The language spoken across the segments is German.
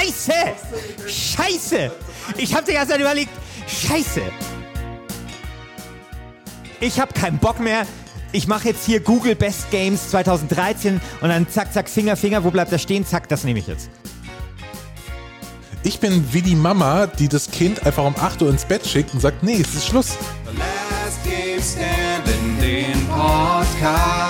Scheiße! Scheiße! Ich habe die ganze Zeit überlegt, Scheiße! Ich habe keinen Bock mehr. Ich mache jetzt hier Google Best Games 2013 und dann zack, zack, Finger, Finger, wo bleibt er stehen? Zack, das nehme ich jetzt. Ich bin wie die Mama, die das Kind einfach um 8 Uhr ins Bett schickt und sagt, nee, es ist Schluss. The Last Game Standing, den Podcast.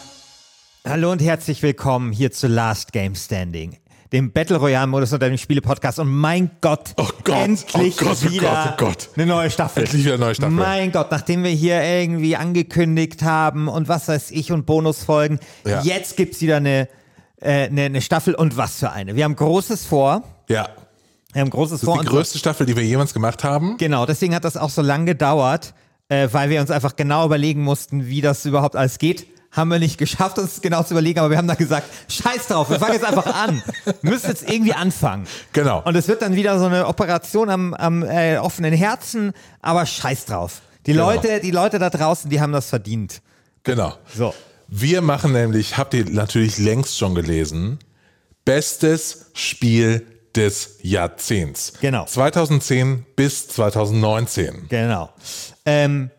Hallo und herzlich willkommen hier zu Last Game Standing, dem Battle Royale Modus unter dem Spiele Podcast. Und mein Gott, Oh Gott, endlich oh Gott, oh wieder oh Gott. eine neue Staffel. Endlich wieder eine neue Staffel. Mein Gott, nachdem wir hier irgendwie angekündigt haben und was weiß ich und Bonusfolgen, Ja. jetzt gibt's wieder eine, äh, eine, eine Staffel und was für eine. Wir haben Großes vor. Ja, Wir haben Großes das vor. ist die größte Staffel, die wir jemals gemacht haben. Genau, deswegen hat das auch so lange gedauert, äh, weil wir uns einfach genau überlegen mussten, wie das überhaupt alles geht. Haben wir nicht geschafft, uns genau zu überlegen, aber wir haben dann gesagt, scheiß drauf, wir fangen jetzt einfach an. Wir müssen jetzt irgendwie anfangen. Genau. Und es wird dann wieder so eine Operation am, am äh, offenen Herzen, aber scheiß drauf. Die Genau. Leute, die Leute da draußen, die haben das verdient. Genau. So. Wir machen nämlich, habt ihr natürlich längst schon gelesen, bestes Spiel des Jahrzehnts. Genau. 2010 bis 2019. Genau. Ähm,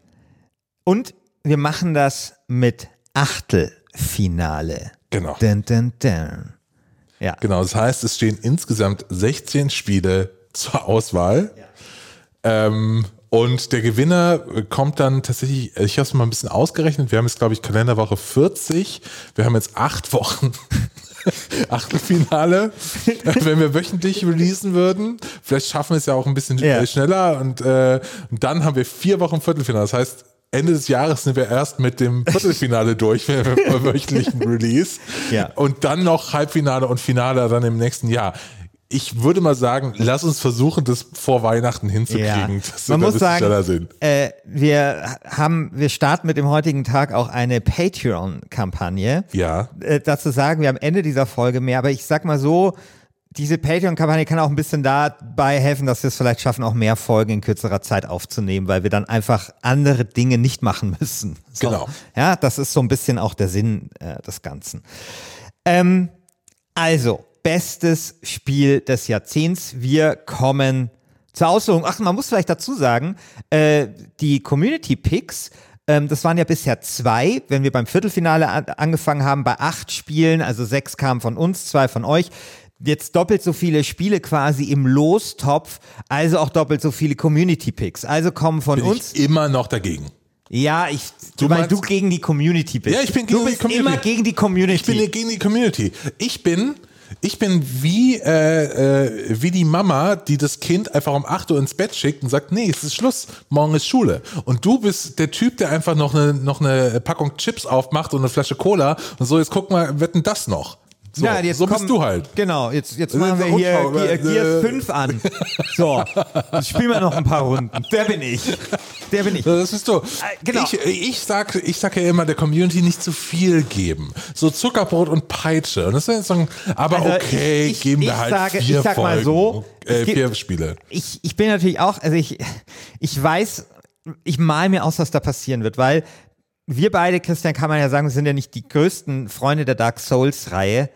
und wir machen das mit Achtelfinale. Genau. Dun, dun, dun. Ja. Genau, das heißt, es stehen insgesamt 16 Spiele zur Auswahl. Ähm, und der Gewinner kommt dann tatsächlich, ich habe es mal ein bisschen ausgerechnet, wir haben jetzt, glaube ich, Kalenderwoche 40. Wir haben jetzt acht Wochen Achtelfinale. Wenn wir wöchentlich releasen würden, vielleicht schaffen wir es ja auch ein bisschen Ja. äh, schneller. Und, äh, und dann haben wir vier Wochen Viertelfinale. Das heißt, Ende des Jahres sind wir erst mit dem Viertelfinale durch, wenn wir beim wöchentlichen Release. Ja. Und dann noch Halbfinale und Finale dann im nächsten Jahr. Ich würde mal sagen, lass uns versuchen, das vor Weihnachten hinzukriegen, dass wir Man muss ein bisschen schneller sagen, sind. äh, wir haben, wir starten mit dem heutigen Tag auch eine Patreon-Kampagne. Ja. Äh, dazu sagen wir am Ende dieser Folge mehr, aber ich sag mal so, diese Patreon-Kampagne kann auch ein bisschen dabei helfen, dass wir es vielleicht schaffen, auch mehr Folgen in kürzerer Zeit aufzunehmen, weil wir dann einfach andere Dinge nicht machen müssen. So. Genau. Ja, das ist so ein bisschen auch der Sinn äh, des Ganzen. Ähm, also, bestes Spiel des Jahrzehnts. Wir kommen zur Auslosung. Ach, man muss vielleicht dazu sagen, äh, die Community Picks, ähm, das waren ja bisher zwei, wenn wir beim Viertelfinale an angefangen haben, bei acht Spielen, also sechs kamen von uns, zwei von euch. Jetzt doppelt so viele Spiele quasi im Lostopf, also auch doppelt so viele Community Picks. Also kommen von Bin uns. ich immer noch dagegen. Ja, ich, Du weil meinst- du gegen die Community bist. Ja, ich bin du gegen die bist Community. immer gegen die Community. Ich bin gegen die Community. Ich bin, ich bin wie, äh, äh, wie die Mama, die das Kind einfach um 8 Uhr ins Bett schickt und sagt, nee, es ist Schluss, morgen ist Schule. Und du bist der Typ, der einfach noch eine, noch eine Packung Chips aufmacht und eine Flasche Cola und so, jetzt guck mal, wetten das noch. So, Ja, jetzt so komm- bist du halt. Genau, jetzt, jetzt machen ist wir hier Gear, äh, Gear äh. 5 an. So, jetzt spielen wir noch ein paar Runden. Der bin ich. Der bin ich. Das bist du. genau. Ich, ich, sag, ich sag ja immer, der Community nicht zu viel geben. So Zuckerbrot und Peitsche. Und das ist so ein, aber Also okay, ich- ich- geben wir halt sage- vier ich sag mal Folgen. so, äh, gibt- vier Spiele. Ich, ich bin natürlich auch, also ich, ich weiß, ich mal mir aus, was da passieren wird, weil wir beide, Christian, kann man ja sagen, sind ja nicht die größten Freunde der Dark Souls-Reihe.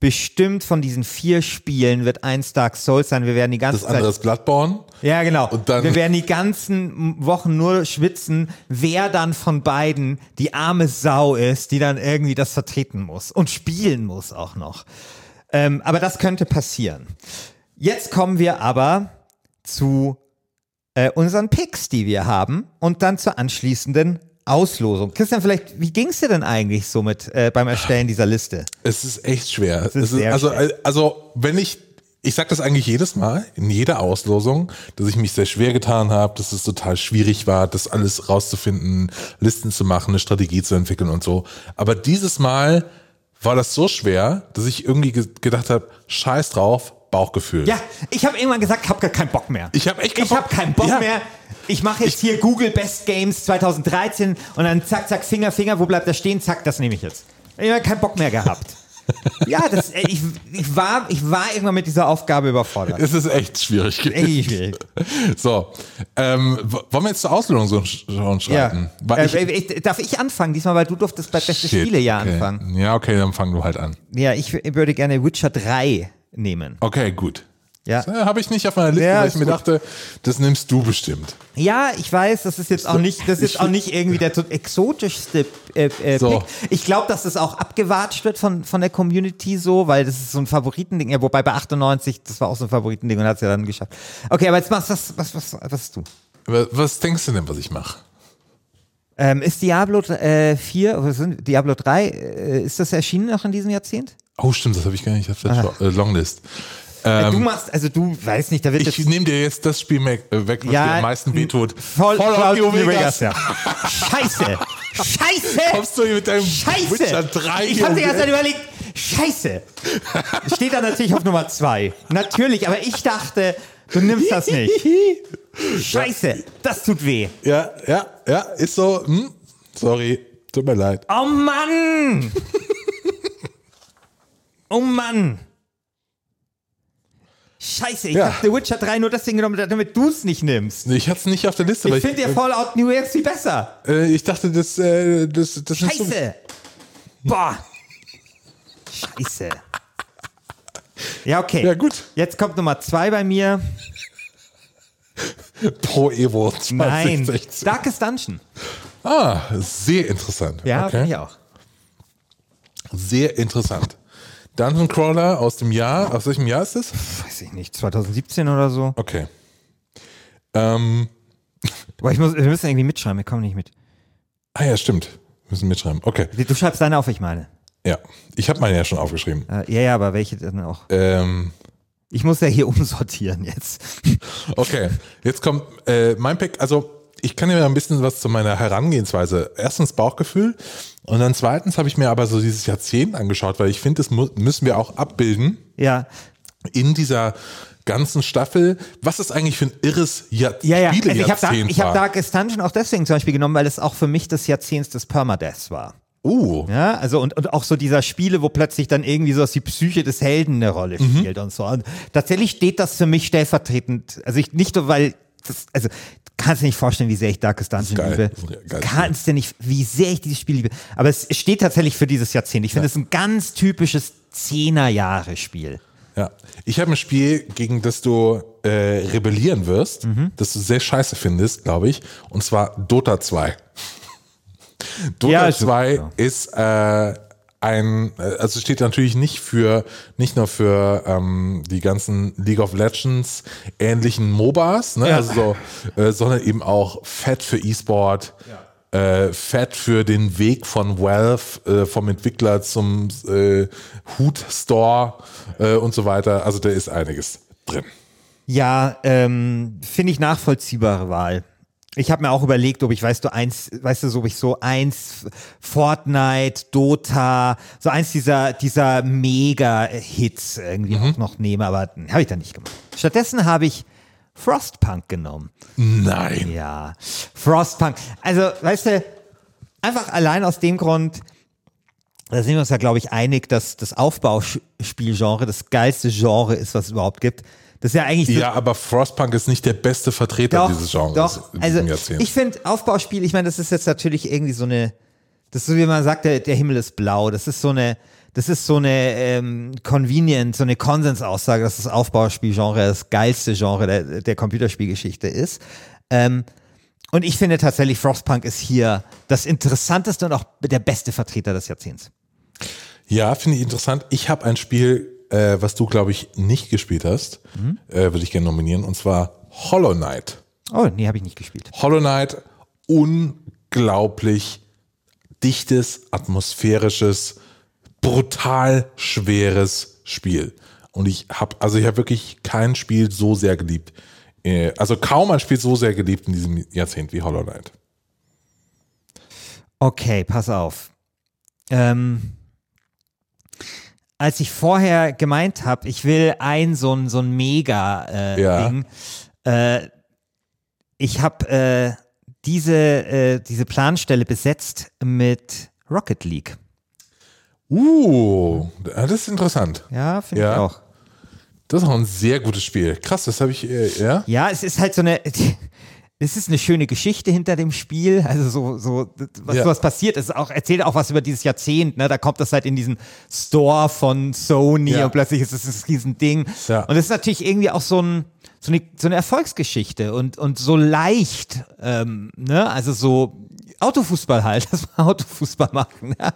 Bestimmt von diesen vier Spielen wird eins Dark Souls sein. Wir werden die ganze Das andere Zeit ist Bloodborne. Ja, genau. Und dann- wir werden die ganzen Wochen nur schwitzen, wer dann von beiden die arme Sau ist, die dann irgendwie das vertreten muss und spielen muss auch noch. Ähm, aber das könnte passieren. Jetzt kommen wir aber zu äh, unseren Picks, die wir haben und dann zur anschließenden Auslosung. Christian, vielleicht, wie ging es dir denn eigentlich so mit äh, beim Erstellen dieser Liste? Es ist echt schwer. ist Es sehr also, schwer. also, wenn ich, ich sag das eigentlich jedes Mal, in jeder Auslosung, dass ich mich sehr schwer getan habe, dass es total schwierig war, das alles rauszufinden, Listen zu machen, eine Strategie zu entwickeln und so. Aber dieses Mal war das so schwer, dass ich irgendwie ge gedacht habe, scheiß drauf, Bauchgefühl. Ja, ich habe irgendwann gesagt, ich habe gar keinen Bock mehr. Ich habe echt keinen Ich Bock. keinen Bock Ja. mehr. Ich mache jetzt hier Google Best Games 2013 und dann zack, zack, Finger, Finger, wo bleibt das stehen? Zack, das nehme ich jetzt. Ich habe keinen Bock mehr gehabt. ja, das, äh, ich, ich, war, ich war irgendwann mit dieser Aufgabe überfordert. Es ist echt schwierig gewesen. Ey, schwierig. So, ähm, wollen wir jetzt zur Auslösung so schon Ja. schreiten? Weil ich, äh, ich, darf ich anfangen diesmal, weil du durftest bei Beste Shit, Spiele ja okay. anfangen. Ja, okay, dann fang du halt an. Ja, ich würde gerne Witcher 3 nehmen. Okay, gut. Ja. Äh, Habe ich nicht auf meiner Liste, Ja, weil ich mir gut. dachte, das nimmst du bestimmt. Ja, ich weiß, das ist jetzt auch nicht, das ist auch nicht irgendwie der exotischste äh, äh, So. Pick. Ich glaube, dass das auch abgewatscht wird von, von der Community so, weil das ist so ein Favoritending. Ja, wobei bei 98, das war auch so ein Favoritending und hat es ja dann geschafft. Okay, aber jetzt machst du was, was, was, was hast du? Aber Was denkst du denn, was ich mache? Ähm, ist Diablo äh, 4, oder sind, Diablo 3, äh, ist das erschienen noch in diesem Jahrzehnt? Oh, stimmt, das habe ich gar nicht auf der Short- äh, Longlist. Äh, du machst, also du weißt nicht, da wird Ähm, Ich nehme dir jetzt das Spiel äh, weg, was Ja, dir am meisten wehtut. voll, Fallout New New Vegas, Vegas. ja. Scheiße! Scheiße! Kommst du hier mit deinem Scheiße! Witcher 3 ich habe die ganze Zeit überlegt, Scheiße! Steht da natürlich auf Nummer zwei. Natürlich, aber ich dachte, du nimmst das nicht. Scheiße, das tut weh. Ja, ja, ja, ist so. Hm? Sorry, tut mir leid. Oh Mann! Oh Mann! Scheiße, ich Ja. hab The Witcher 3 nur deswegen genommen, damit du es nicht nimmst. Ich hatte es nicht auf der Liste, Ich finde ja Fallout New Vegas viel besser. äh, ich dachte, das, äh, das, das ist so- Scheiße! Boah! Scheiße. Ja, okay. Ja, gut. Jetzt kommt Nummer zwei bei mir. Pro Evo 2016. Nein. Darkest Dungeon. Ah, sehr interessant. Ja, okay. finde ich auch. Sehr interessant. Dungeon Crawler aus dem Jahr, aus welchem Jahr ist es? Weiß ich nicht, 2017 oder so. Okay. Ähm, Aber ich muss, wir müssen irgendwie mitschreiben, wir kommen nicht mit. ah ja, stimmt. Wir müssen mitschreiben. Okay. Du schreibst deine auf, ich meine. Ja. Ich habe meine ja schon aufgeschrieben. Äh, ja, ja, aber welche denn auch? Ähm, Ich muss ja hier umsortieren jetzt. okay. Jetzt kommt äh, mein Pick. Also, ich kann dir ein bisschen was zu meiner Herangehensweise. Erstens Bauchgefühl. Und dann zweitens habe ich mir aber so dieses Jahrzehnt angeschaut, weil ich finde, das müssen wir auch abbilden. Ja, in dieser ganzen Staffel, was ist eigentlich für ein irres Jahr ja, ja. Also ich habe ich hab war. Darkest Dungeon auch deswegen zum Beispiel genommen, weil es auch für mich des Jahrzehnts des Permadeaths war. Uh, Ja, also und, und auch so dieser Spiele, wo plötzlich dann irgendwie so die Psyche des Helden eine Rolle spielt und so. Und tatsächlich steht das für mich stellvertretend. Also ich nicht nur, weil das, also du kannst dir nicht vorstellen, wie sehr ich Darkest Dungeon liebe. Geiles kannst dir nicht, wie sehr ich dieses Spiel liebe. Aber es steht tatsächlich für dieses Jahrzehnt. Ich finde es ein ganz typisches Zehner-Jahre-Spiel. ja. Ich habe ein Spiel, gegen das du äh, rebellieren wirst, Mhm. das du sehr scheiße findest, glaube ich, und zwar Dota 2. Dota Ja, ist- 2 ja. ist äh, ein, äh, also steht natürlich nicht für, nicht nur für ähm, die ganzen League of Legends ähnlichen MOBAs, ne? Ja. also so, äh, sondern eben auch fett für E-Sport, äh, fett für den Weg von Valve, äh, vom Entwickler zum äh, Hut Store äh, und so weiter. Also da ist einiges drin. Ja, ähm, finde ich nachvollziehbare Wahl. Ich habe mir auch überlegt, ob ich, weißt du, eins, weißt du, so ob ich so eins Fortnite, Dota, so eins dieser, dieser Mega-Hits irgendwie auch noch nehme, aber habe ich dann nicht gemacht. Stattdessen habe ich Frostpunk genommen. Nein. Ja, Frostpunk. Also, weißt du, einfach allein aus dem Grund, da sind wir uns ja, glaube ich, einig, dass das Aufbauspielgenre das geilste Genre ist, was es überhaupt gibt. Das ist ja eigentlich Ja, aber Frostpunk ist nicht der beste Vertreter doch, dieses Genres Doch, in also ich finde Aufbauspiel, ich meine, das ist jetzt natürlich irgendwie so eine, das ist so wie man sagt, der, der Himmel ist blau. Das ist so eine, das ist so eine ähm, convenient, so eine Konsensaussage, dass das Aufbauspielgenre das geilste Genre der, der Computerspielgeschichte ist. Ähm, und ich finde tatsächlich, Frostpunk ist hier das interessanteste und auch der beste Vertreter des Jahrzehnts. Ja, finde ich interessant. Ich habe ein Spiel, äh, was du, glaube ich, nicht gespielt hast, Mhm. äh, würde ich gerne nominieren, und zwar Hollow Knight. Oh, nee, habe ich nicht gespielt. Hollow Knight, unglaublich dichtes, atmosphärisches, brutal schweres Spiel. Und ich habe, also ich habe wirklich kein Spiel so sehr geliebt. Äh, Also kaum ein Spiel so sehr geliebt in diesem Jahrzehnt wie Hollow Knight. Okay, pass auf. Ähm, als ich vorher gemeint habe, ich will ein so ein, so ein Mega-Ding, Ja. äh, ich habe äh, diese, äh, diese Planstelle besetzt mit Rocket League. Uh, das ist interessant. Ja, finde Ja. ich auch. Das ist auch ein sehr gutes Spiel. Krass, das habe ich, äh, ja. Ja, es ist halt so eine. Es ist eine schöne Geschichte hinter dem Spiel. Also so, so was, Ja. was passiert ist, auch erzählt auch was über dieses Jahrzehnt. Ne? Da kommt das halt in diesen Store von Sony Ja. und plötzlich ist es das Riesending. Ja. Und es ist natürlich irgendwie auch so, ein, so, eine, so eine Erfolgsgeschichte und, und so leicht. Ähm, ne? Also so Autofußball halt, dass wir Autofußball machen. Ja?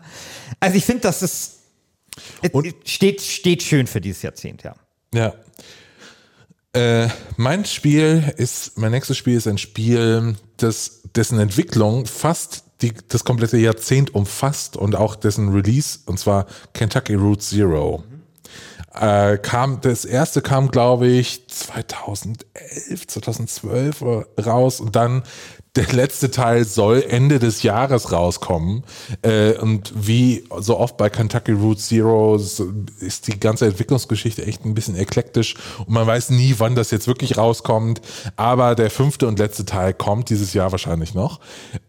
Also ich finde, dass es es steht, steht schön für dieses Jahrzehnt, ja. Ja. Äh, mein Spiel ist, mein nächstes Spiel ist ein Spiel, das, dessen Entwicklung fast die, das komplette Jahrzehnt umfasst und auch dessen Release, und zwar Kentucky Route Zero. Äh, kam, das erste kam, glaube ich, 2011, 2012 raus und dann der letzte Teil soll Ende des Jahres rauskommen. Äh, und wie so oft bei Kentucky Route Zero ist die ganze Entwicklungsgeschichte echt ein bisschen eklektisch und man weiß nie, wann das jetzt wirklich rauskommt. Aber der fünfte und letzte Teil kommt dieses Jahr wahrscheinlich noch.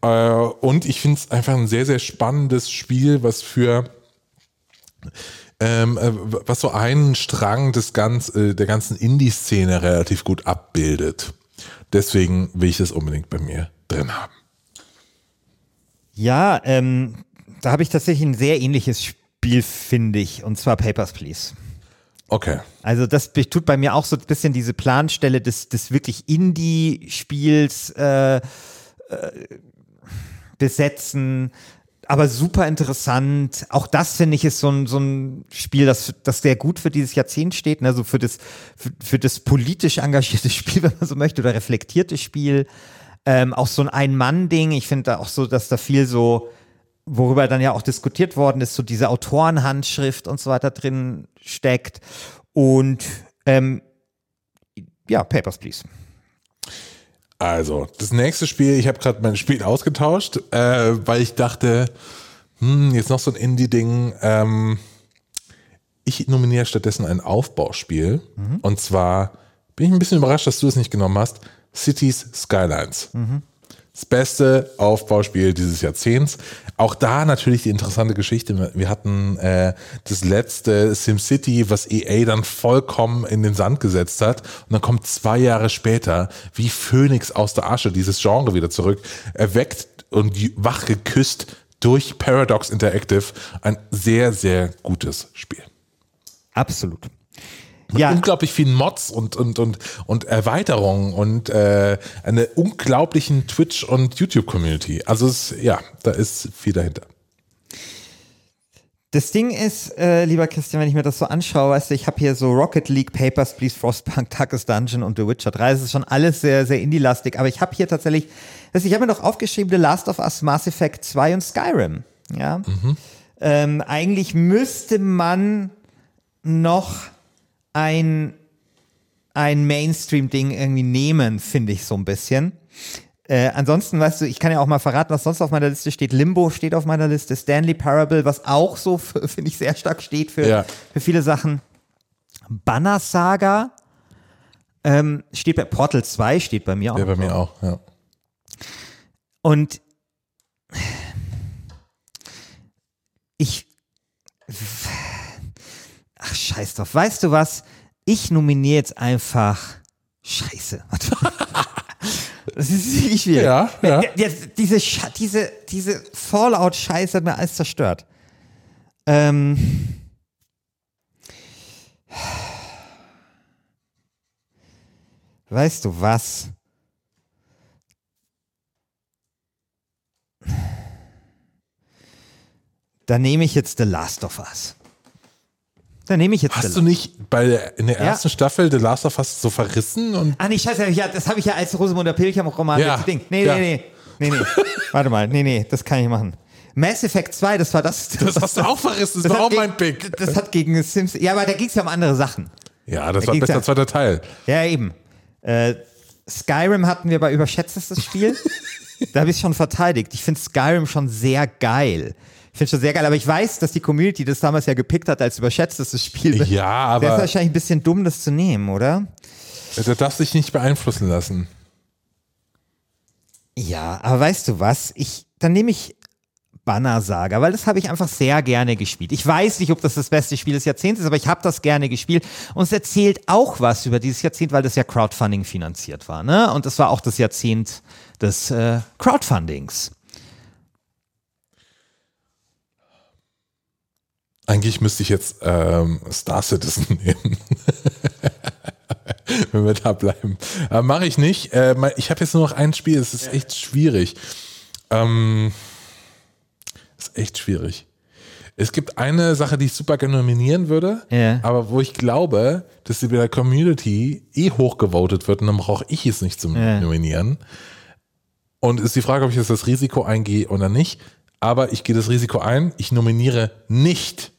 Äh, und ich finde es einfach ein sehr, sehr spannendes Spiel, was für ähm, äh, was so einen Strang des ganz, äh, der ganzen Indie-Szene relativ gut abbildet. Deswegen will ich es unbedingt bei mir drin haben. Ja, ähm, da habe ich tatsächlich ein sehr ähnliches Spiel, finde ich, und zwar Papers, Please. Okay. Also das tut bei mir auch so ein bisschen diese Planstelle des, des wirklich Indie-Spiels äh, äh, besetzen, aber super interessant. Auch das finde ich ist so ein, so ein Spiel, das, das sehr gut für dieses Jahrzehnt steht, ne? also für das, für, für das politisch engagierte Spiel, wenn man so möchte, oder reflektierte Spiel. Ähm, auch so ein Ein-Mann-Ding. Ich finde da auch so, dass da viel so, worüber dann ja auch diskutiert worden ist, so diese Autorenhandschrift und so weiter drin steckt. Und ähm, ja, Papers, Please. Also, das nächste Spiel, ich habe gerade mein Spiel ausgetauscht, äh, weil ich dachte, hm, jetzt noch so ein Indie-Ding. Ähm, ich nominiere stattdessen ein Aufbauspiel. Und zwar bin ich ein bisschen überrascht, dass du es nicht genommen hast. Cities Skylines. Das beste Aufbauspiel dieses Jahrzehnts. Auch da natürlich die interessante Geschichte. Wir hatten äh, das letzte SimCity, was EA dann vollkommen in den Sand gesetzt hat. Und dann kommt zwei Jahre später, wie Phönix aus der Asche, dieses Genre wieder zurück, erweckt und wach geküsst durch Paradox Interactive. Ein sehr, sehr gutes Spiel. Absolut. Mit Ja, unglaublich vielen Mods und, und, und, und Erweiterungen und äh, eine unglaublichen Twitch- und YouTube-Community. Also es, ja, da ist viel dahinter. das Ding ist, äh, lieber Christian, wenn ich mir das so anschaue, weißt du, ich habe hier so Rocket League, Papers, Please, Frostpunk, Darkest Dungeon und The Witcher 3. Das ist schon alles sehr, sehr indie-lastig. Aber ich habe hier tatsächlich, also ich habe mir noch aufgeschrieben, The Last of Us, Mass Effect 2 und Skyrim. Ja. Ähm, eigentlich müsste man noch ein, ein Mainstream-Ding irgendwie nehmen, finde ich so ein bisschen. Äh, ansonsten, weißt du, ich kann ja auch mal verraten, was sonst auf meiner Liste steht. Limbo steht auf meiner Liste, Stanley Parable, was auch so, finde ich, sehr stark steht für, Ja. für viele Sachen. Banner Saga ähm, steht bei Portal 2, steht bei mir auch. Ja, bei mir auch, ja. Und ich. Ach, scheiß drauf. Weißt du was? Ich nominiere jetzt einfach. Scheiße. Das ist wirklich schwierig. Ja, ja. Diese, diese, diese Fallout-Scheiße hat mir alles zerstört. Ähm. Weißt du was? Da nehme ich jetzt The Last of Us. Da nehme ich jetzt Hast du nicht bei der, in der Ja. ersten Staffel The Last of Us so verrissen und Ah, nee, scheiße, ja, das habe ich ja als Rosamunde Pilcher-Roman. Ja, das Ding. Nee, ja. nee, nee, nee, nee. Warte mal, nee, nee, das kann ich machen. Mass Effect 2, das war das. das hast du auch verrissen, das, war hat auch gegen- mein Pick. Das hat gegen Sims. Ja, aber da ging es ja um andere Sachen. Ja, das Da war besser ja- zweiter Teil. Ja, eben. Äh, Skyrim hatten wir bei Überschätztes das Spiel. da habe ich schon verteidigt. Ich finde Skyrim schon sehr geil. Ich finde schon sehr geil, aber ich weiß, dass die Community das damals ja gepickt hat als überschätztes Spiel. Ja, Wäre aber wahrscheinlich ein bisschen dumm, das zu nehmen, oder? du darfst dich nicht beeinflussen lassen. Ja, aber weißt du was? Ich, dann nehme ich Banner Saga, weil das habe ich einfach sehr gerne gespielt. Ich weiß nicht, ob das das beste Spiel des Jahrzehnts ist, aber ich habe das gerne gespielt und es erzählt auch was über dieses Jahrzehnt, weil das ja Crowdfunding finanziert war, ne? Und das war auch das Jahrzehnt des äh, Crowdfundings. Eigentlich müsste ich jetzt ähm, Star Citizen nehmen. Wenn wir da bleiben. Äh, Mache ich nicht. Äh, ich habe jetzt nur noch ein Spiel. Es ist echt schwierig. Ähm, ist echt schwierig. Es gibt eine Sache, die ich super gerne nominieren würde, Ja. aber wo ich glaube, dass sie bei der Community eh hochgevotet wird und dann brauche ich es nicht zum Ja. Nominieren. Und ist die Frage, ob ich jetzt das Risiko eingehe oder nicht. Aber ich gehe das Risiko ein. Ich nominiere nicht,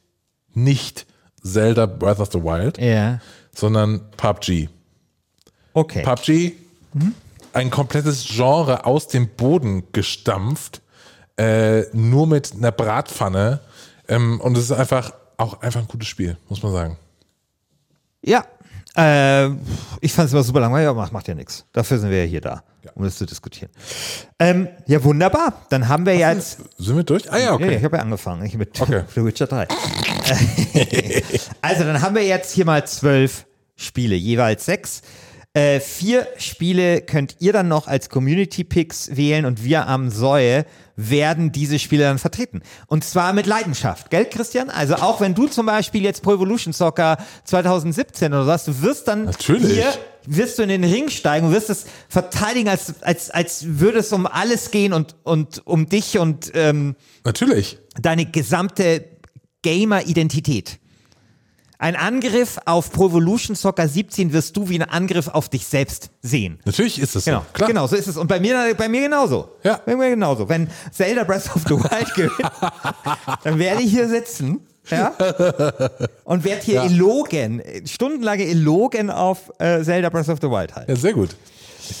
nicht Zelda Breath of the Wild, Ja. sondern PUBG. Okay. PUBG, ein komplettes Genre aus dem Boden gestampft, äh, nur mit einer Bratpfanne. Ähm, und es ist einfach auch einfach ein gutes Spiel, muss man sagen. Ja. Äh, ich fand es immer super langweilig, aber macht, macht ja nichts. Dafür sind wir ja hier da, um das zu diskutieren. Ähm, ja, wunderbar. Dann haben wir ja jetzt. Sind wir durch? Ah ja, Ja, okay. ich habe ja angefangen. Ich mit Okay. The Witcher 3. also, dann haben wir jetzt hier mal zwölf Spiele, jeweils sechs. Äh, vier Spiele könnt ihr dann noch als Community Picks wählen und wir am Säue werden diese Spiele dann vertreten. Und zwar mit Leidenschaft, gell, Christian? Also auch wenn du zum Beispiel jetzt Pro Evolution Soccer 2017 oder was, du wirst dann Natürlich. hier wirst du in den Ring steigen und wirst es verteidigen, als, als, als würde es um alles gehen und, und um dich und ähm, Natürlich. deine gesamte Gamer-Identität. Ein Angriff auf Pro Evolution Soccer 17 wirst du wie ein Angriff auf dich selbst sehen. Natürlich ist es Genau, so. Klar. genau, so ist es. Und bei mir, bei mir genauso. Ja. Bei mir genauso. Wenn Zelda Breath of the Wild gewinnt, dann werde ich hier sitzen, ja, und werde hier Ja. Elogen, stundenlange Elogen auf äh, Zelda Breath of the Wild halten. Ja, sehr gut.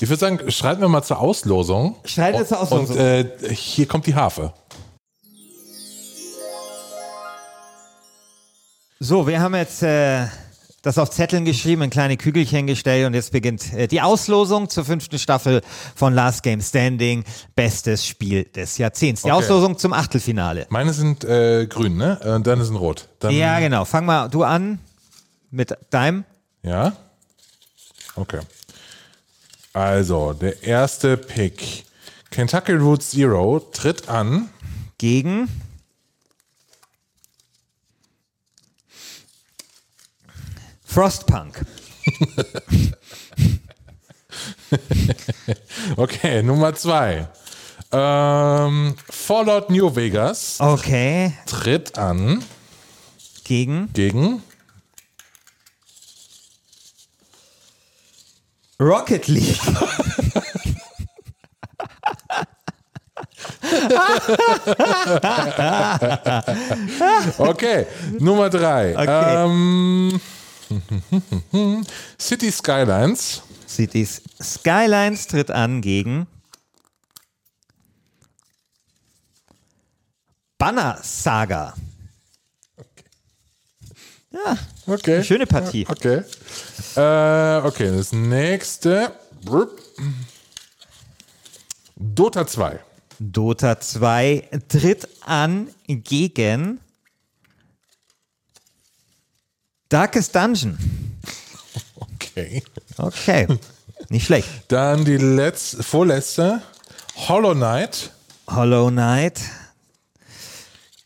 Ich würde sagen, schreiten wir mal zur Auslosung. Schreitet wir zur Auslosung. Und äh, hier kommt die Harfe. So, wir haben jetzt äh, das auf Zetteln geschrieben, in kleine Kügelchen gestellt und jetzt beginnt äh, die Auslosung zur fünften Staffel von Last Game Standing, bestes Spiel des Jahrzehnts. Die Okay. Auslosung zum Achtelfinale. Meine sind äh, grün, ne? Und deine sind rot. Dann, Ja, genau. Fang mal du an mit deinem. Ja? Okay. Also, der erste Pick. Kentucky Route Zero tritt an. Gegen Frostpunk. Okay, Nummer zwei. Ähm, Fallout New Vegas Okay. tritt an Gegen gegen Rocket League. Okay, Nummer drei. Okay. Ähm, City Skylines Cities Skylines tritt an gegen Banner Saga. Ja, Okay. schöne Partie. Okay. Äh, okay, das nächste. Dota 2. Dota 2 tritt an gegen Darkest Dungeon. Okay. Okay, nicht schlecht. Dann die letzte, vorletzte. Hollow Knight Hollow Knight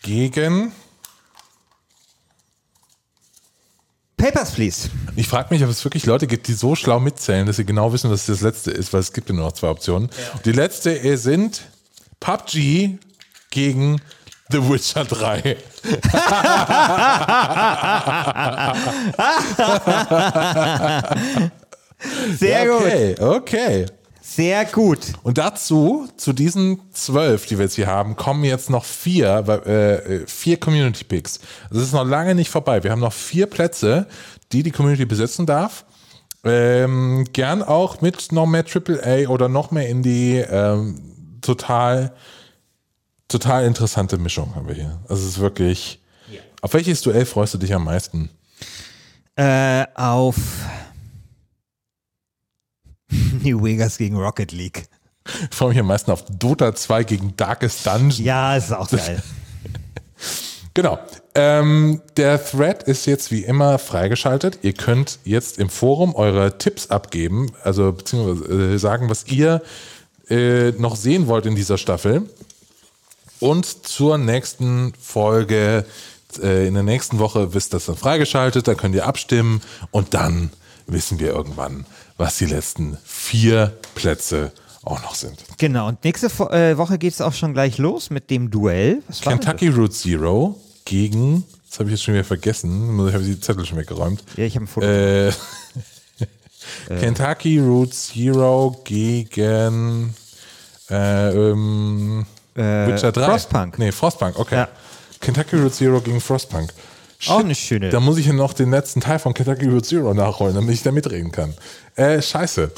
gegen. Papers, Please. Ich frage mich, ob es wirklich Leute gibt, die so schlau mitzählen, dass sie genau wissen, dass das letzte ist, weil es gibt ja nur noch zwei Optionen. Die letzte sind PUBG gegen The Witcher 3. Sehr gut. okay, okay. Sehr gut. Und dazu, zu diesen zwölf, die wir jetzt hier haben, kommen jetzt noch vier, äh, vier Community Picks. Es ist noch lange nicht vorbei. Wir haben noch vier Plätze, die die Community besetzen darf. Ähm, gern auch mit noch mehr AAA oder noch mehr Indie. Ähm, total, total interessante Mischung haben wir hier. Also es ist wirklich. Auf welches Duell freust du dich am meisten? Äh, auf New Vegas gegen Rocket League. Ich freue mich am meisten auf Dota 2 gegen Darkest Dungeon. Ja, ist auch geil. Genau. Ähm, der Thread ist jetzt wie immer freigeschaltet. Ihr könnt jetzt im Forum eure Tipps abgeben, also beziehungsweise äh, sagen, was ihr äh, noch sehen wollt in dieser Staffel. Und zur nächsten Folge, äh, in der nächsten Woche ist das dann freigeschaltet, da könnt ihr abstimmen und dann wissen wir irgendwann, was die letzten vier Plätze auch noch sind. Genau, und nächste äh, Woche geht es auch schon gleich los mit dem Duell. Was Kentucky Route Zero gegen, das habe ich jetzt schon wieder vergessen, ich habe die Zettel schon weggeräumt. Ja, ich habe ein Foto. Äh, Kentucky Route Zero gegen äh, ähm, Witcher 3. Frostpunk. Nee, Frostpunk, okay. Ja. Kentucky Route Zero gegen Frostpunk. Auch Shit, eine schöne- Da muss ich ja noch den letzten Teil von Kentucky Route Zero nachholen, damit ich da mitreden kann. Äh, scheiße.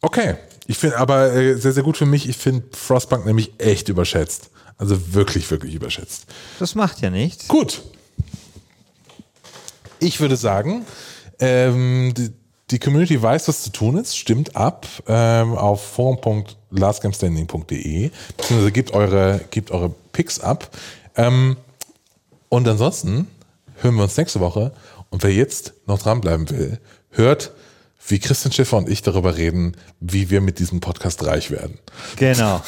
Okay. Ich finde aber äh, sehr, sehr gut für mich. Ich finde Frostpunk nämlich echt überschätzt. Also wirklich, wirklich überschätzt. Das macht ja nichts. Gut. Ich würde sagen, ähm, die, Community weiß, was zu tun ist. Stimmt ab ähm, auf forum.lastgamestanding.de beziehungsweise gebt eure, gebt eure Picks ab. Ähm, und ansonsten hören wir uns nächste Woche. Und wer jetzt noch dranbleiben will, hört, wie Christian Schiffer und ich darüber reden, wie wir mit diesem Podcast reich werden. Genau.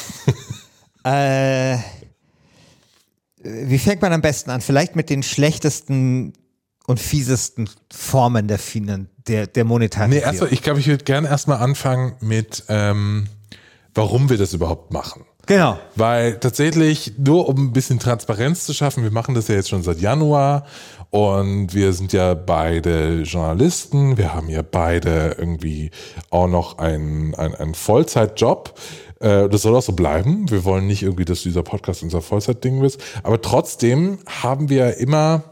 äh, wie fängt man am besten an? Vielleicht mit den schlechtesten und fiesesten Formen der, Finan der, der Monetarisierung. Nee, erstmal, ich glaube, ich würde gerne erstmal anfangen mit, ähm, warum wir das überhaupt machen. genau. Weil tatsächlich, nur um ein bisschen Transparenz zu schaffen, wir machen das ja jetzt schon seit Januar und wir sind ja beide Journalisten, wir haben ja beide irgendwie auch noch einen, einen, einen Vollzeitjob. Äh, Das soll auch so bleiben. Wir wollen nicht irgendwie, dass dieser Podcast unser Vollzeitding ist. Aber trotzdem haben wir immer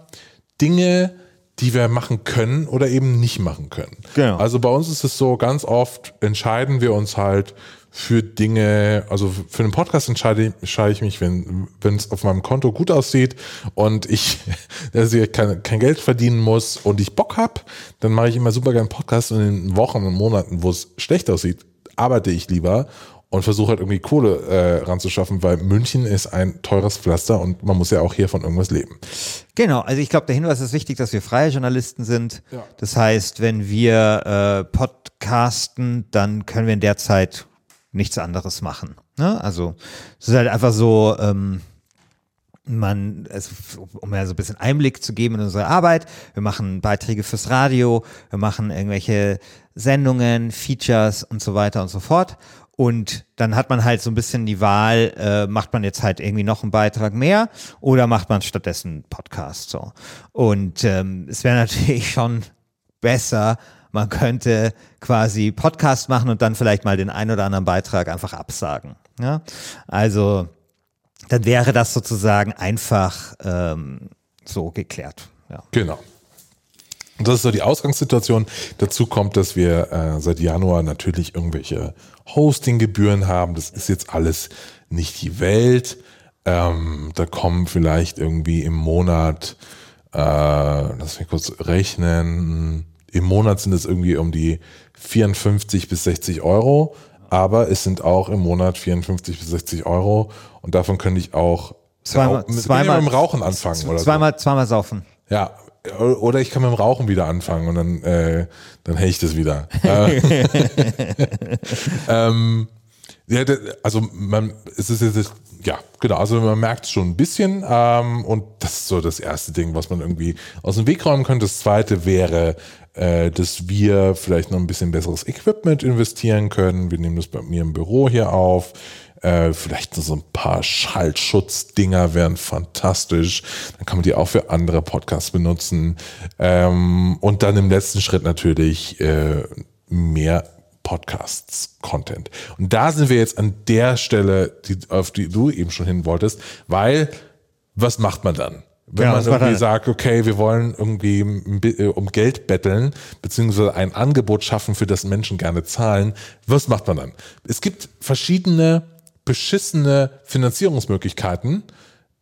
Dinge, die wir machen können oder eben nicht machen können. Genau. Also bei uns ist es so, ganz oft entscheiden wir uns halt für Dinge, also für einen Podcast entscheide, ich- entscheide ich mich, wenn wenn es auf meinem Konto gut aussieht und ich dass ich kein, kein Geld verdienen muss und ich Bock hab, dann mache ich immer super gerne Podcast und in Wochen und Monaten, wo es schlecht aussieht, arbeite ich lieber und versuche halt irgendwie Kohle äh, ranzuschaffen, weil München ist ein teures Pflaster und man muss ja auch hier von irgendwas leben. Genau, also ich glaube, der Hinweis ist wichtig, dass wir freie Journalisten sind. Das heißt, wenn wir äh, podcasten, dann können wir in der Zeit nichts anderes machen. Ne? Also es ist halt einfach so, ähm, man, es, um ja so ein bisschen Einblick zu geben in unsere Arbeit, wir machen Beiträge fürs Radio, wir machen irgendwelche Sendungen, Features und so weiter und so fort. Und dann hat man halt so ein bisschen die Wahl, äh, macht man jetzt halt irgendwie noch einen Beitrag mehr oder macht man stattdessen einen Podcast so. Und ähm, es wäre natürlich schon besser, man könnte quasi Podcast machen und dann vielleicht mal den ein oder anderen Beitrag einfach absagen. Ja? Also dann wäre das sozusagen einfach ähm, so geklärt. Ja. Genau. Und das ist so die Ausgangssituation. Dazu kommt, dass wir äh, seit Januar natürlich irgendwelche Hostinggebühren haben. Das ist jetzt alles nicht die Welt. Ähm, da kommen vielleicht irgendwie im Monat, äh, lass mich kurz rechnen, im Monat sind es irgendwie um die 54 bis 60 Euro. Aber es sind auch im Monat 54 bis 60 Euro. Und davon könnte ich auch Zweimal, mit, zweimal mit dem Rauchen anfangen. Oder so. zweimal, zweimal saufen. Ja, oder ich kann mit dem Rauchen wieder anfangen und dann, äh, dann hätte ich das wieder. Äh, ähm, ja, also man, es ist jetzt, ja, genau, also man merkt es schon ein bisschen ähm, und das ist so das erste Ding, was man irgendwie aus dem Weg räumen könnte. Das zweite wäre, äh, dass wir vielleicht noch ein bisschen besseres Equipment investieren können. Wir nehmen das bei mir im Büro hier auf. Äh, vielleicht so ein paar Schallschutzdinger wären fantastisch. Dann kann man die auch für andere Podcasts benutzen. Ähm, und dann im letzten Schritt natürlich äh, mehr Podcasts-Content. Und da sind wir jetzt an der Stelle, die, auf die du eben schon hin wolltest, weil was macht man dann? Wenn Ja, man irgendwie sagt, okay, wir wollen irgendwie bi- äh, um Geld betteln, beziehungsweise ein Angebot schaffen, für das Menschen gerne zahlen, was macht man dann? Es gibt verschiedene beschissene Finanzierungsmöglichkeiten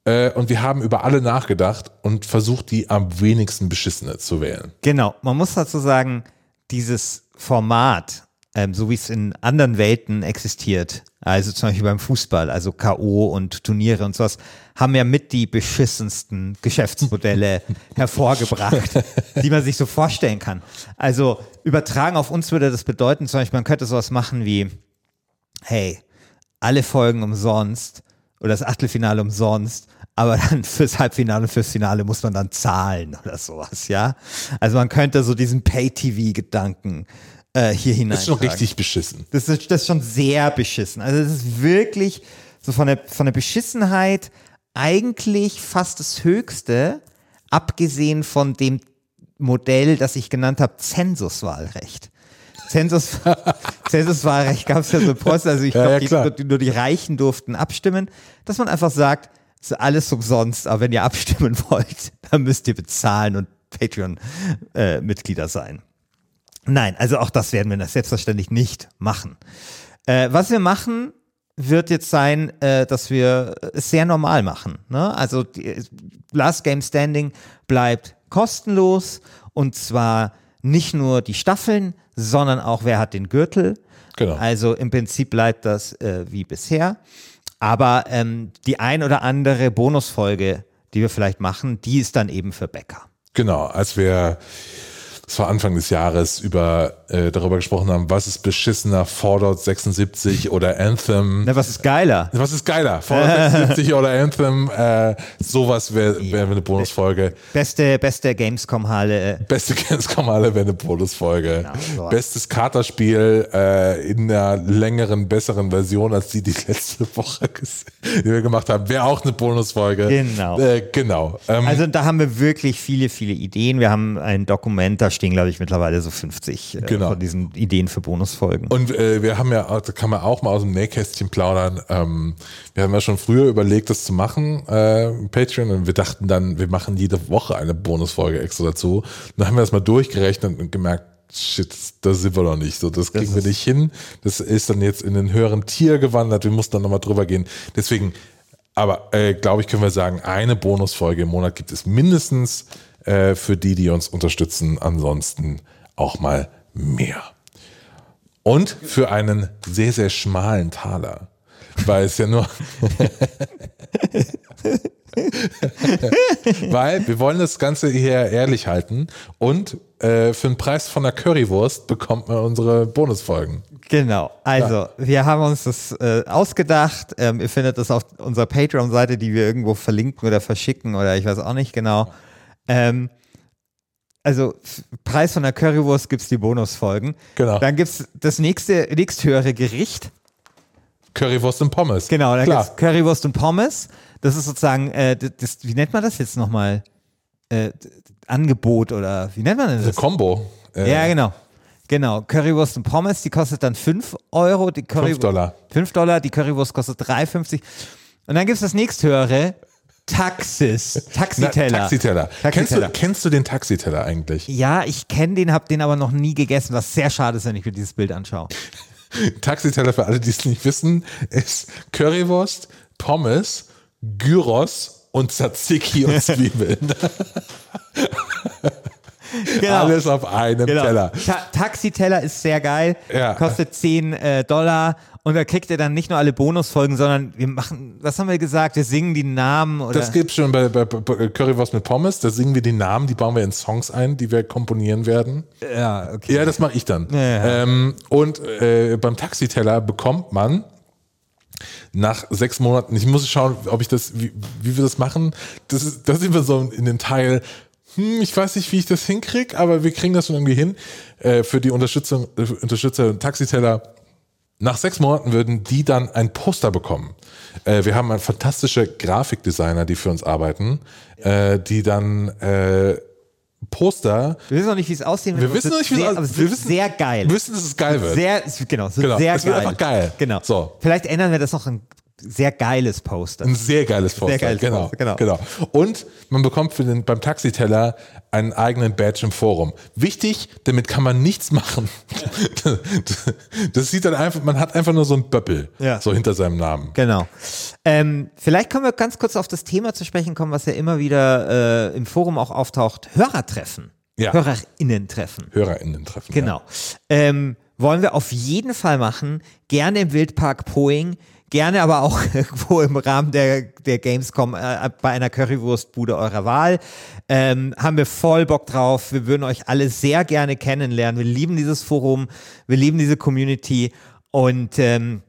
äh, und wir haben über alle nachgedacht und versucht, die am wenigsten beschissene zu wählen. Genau, man muss dazu sagen, dieses Format, ähm, so wie es in anderen Welten existiert, also zum Beispiel beim Fußball, also K.O. und Turniere und sowas, haben ja mit die beschissensten Geschäftsmodelle hervorgebracht, die man sich so vorstellen kann. Also übertragen auf uns würde das bedeuten, zum Beispiel, man könnte sowas machen wie, hey, alle Folgen umsonst oder das Achtelfinale umsonst, aber dann fürs Halbfinale und fürs Finale muss man dann zahlen oder sowas, ja. Also man könnte so diesen Pay-TV-Gedanken äh, hier hinein. Das ist schon richtig beschissen. Das ist, das ist schon sehr beschissen. Also das ist wirklich so von der, von der Beschissenheit eigentlich fast das Höchste, abgesehen von dem Modell, das ich genannt habe, Zensuswahlrecht. Zensus, Zensuswahlrecht gab es ja so Post, also ich Ja, glaube, ja, nur die Reichen durften abstimmen, dass man einfach sagt, es ist alles umsonst, aber wenn ihr abstimmen wollt, dann müsst ihr bezahlen und Patreon-Mitglieder sein. Nein, also auch das werden wir selbstverständlich nicht machen. Äh, was wir machen, wird jetzt sein, äh, dass wir es sehr normal machen. Ne? Also die, Last Game Standing bleibt kostenlos und zwar nicht nur die Staffeln, sondern auch wer hat den Gürtel. Genau. Also im Prinzip bleibt das äh, wie bisher. Aber ähm, die ein oder andere Bonusfolge, die wir vielleicht machen, die ist dann eben für Bäcker. Genau, als wir, das war Anfang des Jahres, über äh, darüber gesprochen haben, was ist beschissener, Fallout 76 oder Anthem. Na, was ist geiler? Was ist geiler? Fallout 76 oder Anthem? Äh, sowas wäre wär eine Bonusfolge. Beste, beste Gamescom-Halle. Beste Gamescom alle wäre eine Bonusfolge. Genau. Bestes Katerspiel äh, in einer längeren, besseren Version als die, die letzte Woche, die wir gemacht haben, wäre auch eine Bonusfolge. Genau. Äh, genau. Ähm, Also da haben wir wirklich viele, viele Ideen. Wir haben ein Dokument, da stehen, glaube ich, mittlerweile so 50 äh, Genau. von diesen Ideen für Bonusfolgen. Und äh, wir haben ja, da kann man auch mal aus dem Nähkästchen plaudern. Ähm, wir haben ja schon früher überlegt, das zu machen, äh, Patreon, und wir dachten dann, wir machen jede Woche eine Bonusfolge extra dazu. Dann haben wir das mal durchgerechnet und gemerkt, shit, da sind wir noch nicht. So, das kriegen wir ist- nicht hin. Das ist dann jetzt in den höheren Tier gewandert. Wir mussten dann nochmal drüber gehen. Deswegen, aber äh, glaube ich, können wir sagen, eine Bonusfolge im Monat gibt es mindestens äh, für die, die uns unterstützen. Ansonsten auch mal mehr. Und für einen sehr, sehr schmalen Taler. Weil es ja nur. Weil wir wollen das Ganze hier ehrlich halten und äh, für den Preis von einer Currywurst bekommt man unsere Bonusfolgen. Genau. Also, wir haben uns das äh, ausgedacht. Ähm, ihr findet das auf unserer Patreon-Seite, die wir irgendwo verlinken oder verschicken oder ich weiß auch nicht genau. Ähm, also, Preis von der Currywurst gibt es die Bonusfolgen. Genau. Dann gibt es das nächste, nächsthöhere Gericht. Currywurst und Pommes. Genau, da gibt es Currywurst und Pommes. Das ist sozusagen, äh, das, das, wie nennt man das jetzt nochmal? Äh, Angebot oder wie nennt man denn Eine das? Combo. Äh, Ja, genau. Genau, Currywurst und Pommes, die kostet dann 5 Euro. Die Curry Fünf Dollar. 5 Dollar, die Currywurst kostet 3,50. Und dann gibt es das nächsthöhere, Taxis, Na, Taxiteller. Taxiteller. Kennst, du, Taxiteller. kennst du den Taxiteller eigentlich? Ja, ich kenne den, habe den aber noch nie gegessen, was sehr schade ist, wenn ich mir dieses Bild anschaue. Taxiteller, für alle, die es nicht wissen, ist Currywurst, Pommes, Gyros und Tzatziki und Zwiebeln. Genau. Alles auf einem Genau. Teller. Ta Taxiteller ist sehr geil, Ja. kostet 10 äh, Dollar und da kriegt ihr dann nicht nur alle Bonusfolgen, sondern wir machen, was haben wir gesagt, wir singen die Namen oder Das gibt's schon bei, bei, bei Currywurst mit Pommes. Da singen wir die Namen, die bauen wir in Songs ein, die wir komponieren werden. ja, okay. Ja, das mache ich dann. ja. Ähm, und äh, beim Taxiteller bekommt man nach sechs Monaten, ich muss schauen, ob ich das, wie, wie wir das machen. Das ist, da sind wir so in dem Teil, hm, ich weiß nicht, wie ich das hinkriege, aber wir kriegen das schon irgendwie hin. Äh, für die Unterstützung, äh, Unterstützer und Taxiteller. Nach sechs Monaten würden die dann ein Poster bekommen. Äh, wir haben fantastische Grafikdesigner, die für uns arbeiten, äh, die dann äh, Poster Wir wissen noch nicht, wie es aussehen wir wird. wissen aber noch es nicht, wie wird es sehr, aber es. Wir wird wissen- sehr geil. Wir wissen, dass es geil wird. Sehr, es wird- genau, es wird Genau, sehr es wird geil. einfach geil. Genau. So. Vielleicht ändern wir das noch ein sehr geiles Poster. Ein sehr geiles Poster. geiles genau, Poster, genau. genau. Und man bekommt für den, beim Taxiteller einen eigenen Badge im Forum. Wichtig, damit kann man nichts machen. Das sieht dann einfach, man hat einfach nur so ein Böppel Ja. so hinter seinem Namen. Genau. Ähm, vielleicht können wir ganz kurz auf das Thema zu sprechen kommen, was ja immer wieder äh, im Forum auch auftaucht. Hörertreffen. Ja. HörerInnen-Treffen. HörerInnen treffen. Genau. Ähm, wollen wir auf jeden Fall machen. Gerne im Wildpark Poing. Gerne aber auch irgendwo im Rahmen der, der Gamescom äh, bei einer Currywurstbude eurer Wahl. Ähm, haben wir voll Bock drauf. Wir würden euch alle sehr gerne kennenlernen. Wir lieben dieses Forum. Wir lieben diese Community. Und ähm,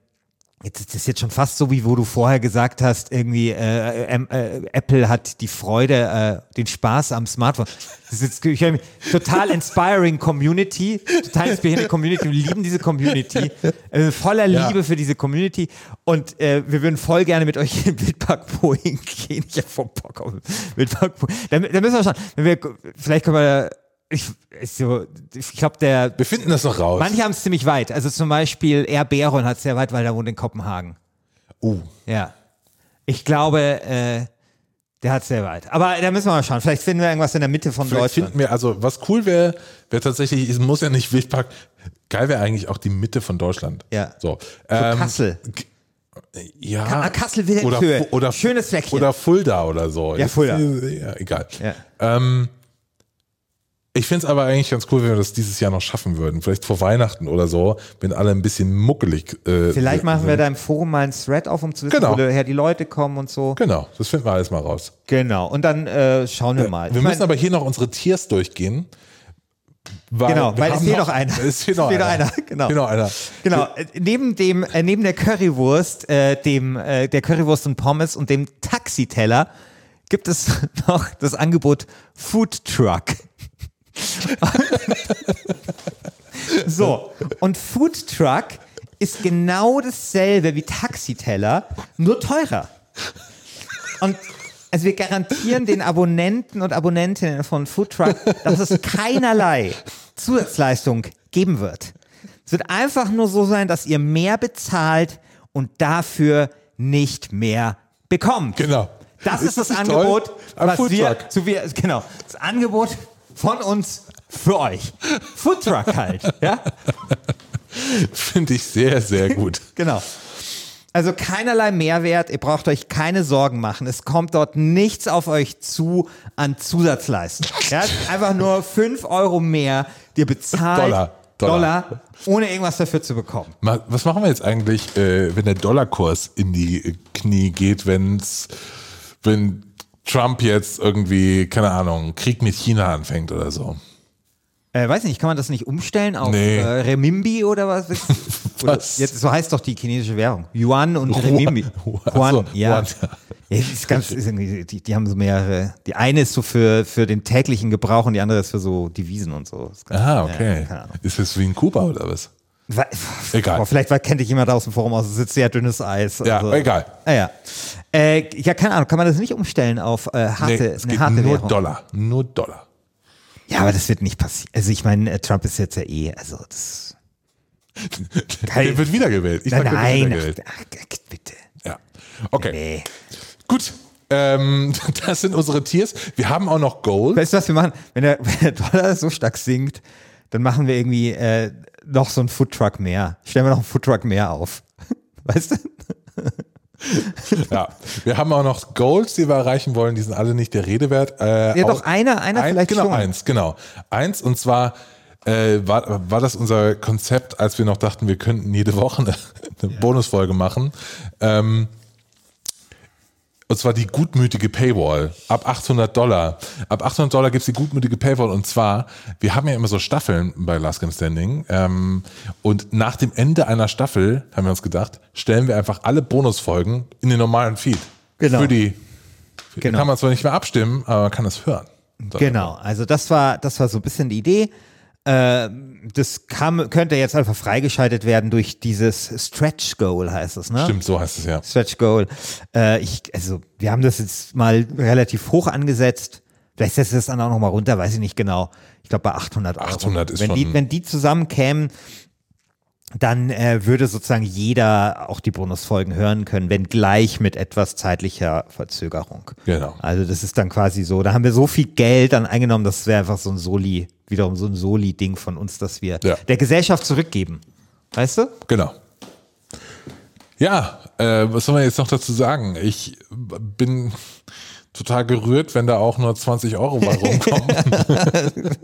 Jetzt ist das jetzt schon fast so, wie wo du vorher gesagt hast, irgendwie äh, ähm, äh, Apple hat die Freude, äh, den Spaß am Smartphone. Das ist jetzt ich, hab- total inspiring Community, total inspirierende Community. Wir lieben diese Community, äh, voller Ja. Liebe für diese Community und äh, wir würden voll gerne mit euch in Wildpark Boeing gehen. Ich hab voll Bock auf Wildpark Boeing. Da, da müssen wir schauen. Wenn wir, vielleicht können wir, ich, so, ich glaube der Wir finden das noch raus. Manche haben es ziemlich weit. Also zum Beispiel Air Beron hat es sehr weit, weil er wohnt in Kopenhagen. uh, Ja. Ich glaube, äh, der hat es sehr weit. Aber da müssen wir mal schauen. Vielleicht finden wir irgendwas in der Mitte von vielleicht Deutschland. finden wir, also was cool wäre, wäre tatsächlich, es muss ja nicht Wildpark, geil wäre eigentlich auch die Mitte von Deutschland. Ja. So. ähm, Kassel. Ja. Ah, Kassel will oder, oder Schönes Fleckchen. Oder Fulda oder so. Ja, Fulda. Ja, egal. Ja. Ähm, ich finde es aber eigentlich ganz cool, wenn wir das dieses Jahr noch schaffen würden. Vielleicht vor Weihnachten oder so, wenn alle ein bisschen muckelig. Äh, Vielleicht machen wir sind. da im Forum mal einen Thread auf, um zu wissen, Genau. woher die Leute kommen und so. Genau, das finden wir alles mal raus. Genau. Und dann äh, schauen wir mal. Wir Ich müssen mein, aber hier noch unsere Tiers durchgehen. Weil Genau, wir weil es fehlt noch einer. Es fehlt noch noch einer. einer, genau. Fehlt noch einer. Genau, äh, neben dem, äh, neben der Currywurst, äh, dem, äh, der Currywurst und Pommes und dem Taxiteller gibt es noch das Angebot Food Truck. so, und Food Truck ist genau dasselbe wie Taxiteller, nur teurer. Und also wir garantieren den Abonnenten und Abonnentinnen von Foodtruck, dass es keinerlei Zusatzleistung geben wird. Es wird einfach nur so sein, dass ihr mehr bezahlt und dafür nicht mehr bekommt. Genau. Das ist, das, nicht Angebot, was wir, Foodtruck. zu wir, genau, das Angebot von uns für euch. Foodtruck halt, ja? Finde ich sehr, sehr gut. Genau. Also keinerlei Mehrwert, ihr braucht euch keine Sorgen machen. Es kommt dort nichts auf euch zu an Zusatzleistung. Ja, einfach nur 5 Euro mehr, die ihr bezahlt. Dollar. Dollar. Dollar, ohne irgendwas dafür zu bekommen. Was machen wir jetzt eigentlich, äh, wenn der Dollarkurs in die Knie geht, wenn's, wenn Trump jetzt irgendwie, keine Ahnung, Krieg mit China anfängt oder so? Äh, weiß nicht, kann man das nicht umstellen auf Nee. äh, Renminbi oder was? Oder, jetzt, so heißt doch die chinesische Währung. Yuan und Renminbi. Yuan. Ja. Ja. Ja, ganz, die, die haben so mehrere. Die eine ist so für, für den täglichen Gebrauch und die andere ist für so Devisen und so. Ah, okay. Ja. Ist das wie in Kuba oder was? Wa- Egal. Boah, vielleicht kennt dich jemand aus dem Forum aus, es ist sehr dünnes Eis. Ja, also- egal. Ah, ja. Äh, ja, keine Ahnung, kann man das nicht umstellen auf äh, harte, Nee, es eine geht harte nur Währung? Dollar. Nur Dollar. Ja, aber das wird nicht passieren. Also ich meine, äh, Trump ist jetzt ja eh, also das. Der wird wiedergewählt. Ich Nein, sag, nein, wiedergewählt. ach, ach, bitte. Ja. Okay. Nee. Gut. Ähm, das sind unsere Tiers. Wir haben auch noch Gold. Weißt du, was wir machen? Wenn der, wenn der Dollar so stark sinkt, dann machen wir irgendwie äh, noch so einen Foodtruck mehr. Stellen wir noch einen Foodtruck mehr auf. Weißt du? Ja. Wir haben auch noch Golds, die wir erreichen wollen. Die sind alle nicht der Rede wert. Äh, Ja, doch, einer, einer Ein, vielleicht genau, schon. eins, genau. Eins, und zwar äh, war, war das unser Konzept, als wir noch dachten, wir könnten jede Woche eine, eine Bonusfolge machen. Ähm, und zwar die gutmütige Paywall. Ab 800 Dollar. Ab 800 Dollar gibt's die gutmütige Paywall. Und zwar, wir haben ja immer so Staffeln bei Last Game Standing. Ähm, und nach dem Ende einer Staffel, haben wir uns gedacht, stellen wir einfach alle Bonusfolgen in den normalen Feed. Genau. Für die, Genau. kann man zwar nicht mehr abstimmen, aber man kann es hören. Genau, also das war, das war so ein bisschen die Idee. Äh, das kam, könnte jetzt einfach freigeschaltet werden durch dieses Stretch Goal, heißt es, ne? Stimmt, so heißt es ja. Stretch Goal. Äh, ich, also, wir haben das jetzt mal relativ hoch angesetzt. Vielleicht setzt es dann auch noch mal runter, weiß ich nicht genau. Ich glaube bei 800 Euro. 800 ist wenn schon- die, wenn die zusammen kämen, dann äh, würde sozusagen jeder auch die Bonusfolgen hören können, wenn gleich mit etwas zeitlicher Verzögerung. Genau. Also das ist dann quasi so, da haben wir so viel Geld dann eingenommen, das wäre einfach so ein Soli, wiederum so ein Soli-Ding von uns, dass wir Ja. der Gesellschaft zurückgeben. Weißt du? Genau. Ja, äh, was soll man jetzt noch dazu sagen? Ich bin total gerührt, wenn da auch nur 20 Euro bei rumkommen.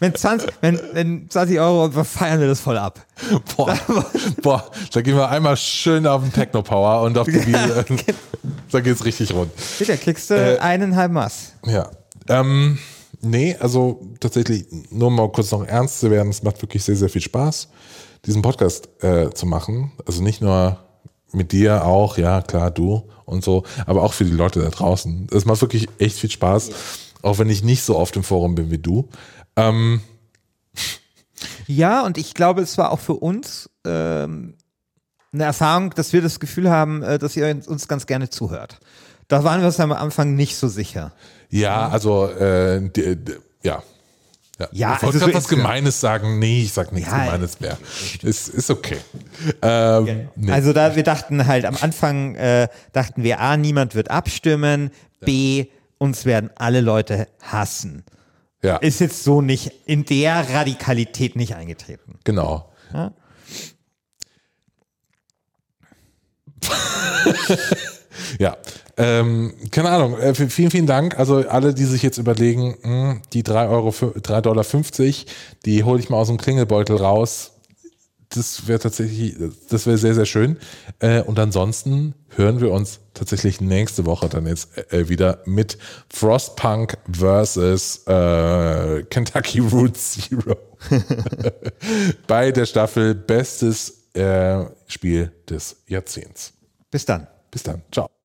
Wenn 20, wenn, wenn 20 Euro, feiern wir das voll ab. boah, boah, da gehen wir einmal schön auf den Techno Power und auf die Wiese. da geht's richtig rund. Bitte, kriegst du Äh, einen halben Maß. Ja. Ähm, nee, also tatsächlich, nur mal kurz noch ernst zu werden, es macht wirklich sehr, sehr viel Spaß, diesen Podcast äh, zu machen. Also nicht nur mit dir auch, ja klar, du und so, aber auch für die Leute da draußen. Es macht wirklich echt viel Spaß, auch wenn ich nicht so oft im Forum bin wie du. Ähm, Ja, und ich glaube, es war auch für uns ähm, eine Erfahrung, dass wir das Gefühl haben, äh, dass ihr uns ganz gerne zuhört. Da waren wir uns am Anfang nicht so sicher. ja, also, äh, die, die, ja. Ja, Ja, ich wollte also so gerade was. Gemeines sagen. Nee, ich sag nichts Ja, Gemeines mehr. Ist, ist okay. Ähm, nee. Also da wir dachten halt am Anfang äh, dachten wir A, niemand wird abstimmen, B, uns werden alle Leute hassen. ja, Ist jetzt so nicht in der Radikalität nicht eingetreten. genau. Ja. Ähm, keine Ahnung. Äh, vielen, vielen Dank. Also alle, die sich jetzt überlegen, mh, die 3 Euro, 3,50 Dollar, die hole ich mal aus dem Klingelbeutel raus. Das wäre tatsächlich, das wäre sehr, sehr schön. Äh, und ansonsten hören wir uns tatsächlich nächste Woche dann jetzt äh, wieder mit Frostpunk versus äh, Kentucky Route Zero bei der Staffel Bestes äh, Spiel des Jahrzehnts. Bis dann. Bis dann. Ciao.